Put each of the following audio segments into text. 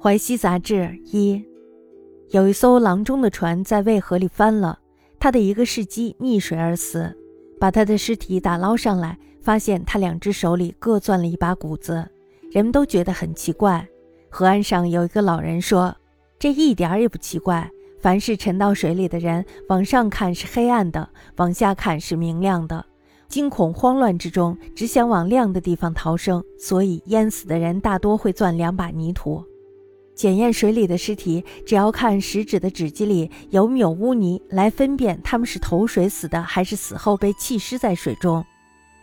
淮西杂志一，有一艘郎中的船在渭河里翻了，他的一个侍机溺水而死，把他的尸体打捞上来，发现他两只手里各攥了一把谷子，人们都觉得很奇怪。河岸上有一个老人说：“这一点儿也不奇怪，凡是沉到水里的人，往上看是黑暗的，往下看是明亮的。惊恐慌乱之中，只想往亮的地方逃生，所以淹死的人大多会攥两把泥土。”检验水里的尸体，只要看食指的指肌里有没有污泥，来分辨他们是投水死的，还是死后被弃尸在水中。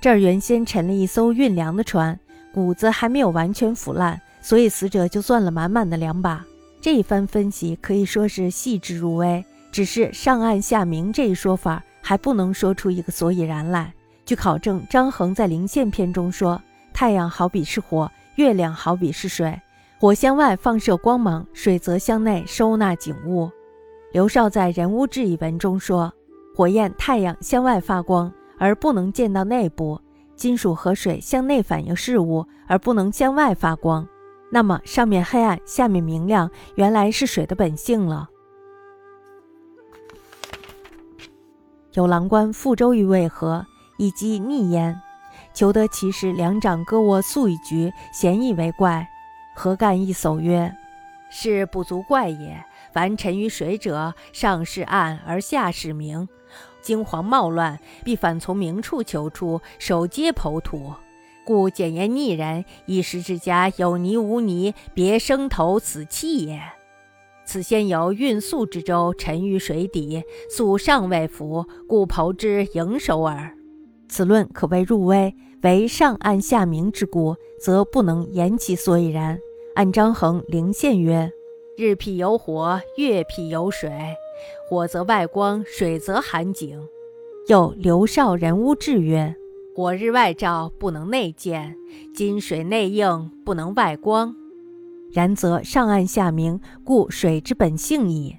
这儿原先沉了一艘运粮的船，谷子还没有完全腐烂，所以死者就攥了满满的两把。这一番分析可以说是细致入微，只是上暗下明这一说法还不能说出一个所以然来。据考证，张衡在《灵县篇》中说：“太阳好比是火，月亮好比是水。”火向外放射光芒，水则向内收纳景物。刘绍在《人物志》一文中说：“火焰、太阳向外发光，而不能见到内部；金属和水向内反映事物，而不能向外发光。那么，上面黑暗，下面明亮，原来是水的本性了。”有郎官覆舟于渭河，以及溺焉，求得其时，两掌各握素一局，咸以为怪。何干一叟曰：“是不足怪也。凡沉于水者，上是暗而下是明，惊惶冒乱，必反从明处求出，手皆剖土。故简言逆人，一时之家有泥无泥，别生头死气也。此先由运粟之舟沉于水底，粟尚未浮，故剖之营收耳。此论可谓入微，为上暗下明之故，则不能言其所以然。”按张衡《灵县》曰：“日辟有火，月辟有水。火则外光，水则寒景。”又刘少《人物志》曰：“火日外照，不能内见；金水内映，不能外光。然则上暗下明，故水之本性矣。”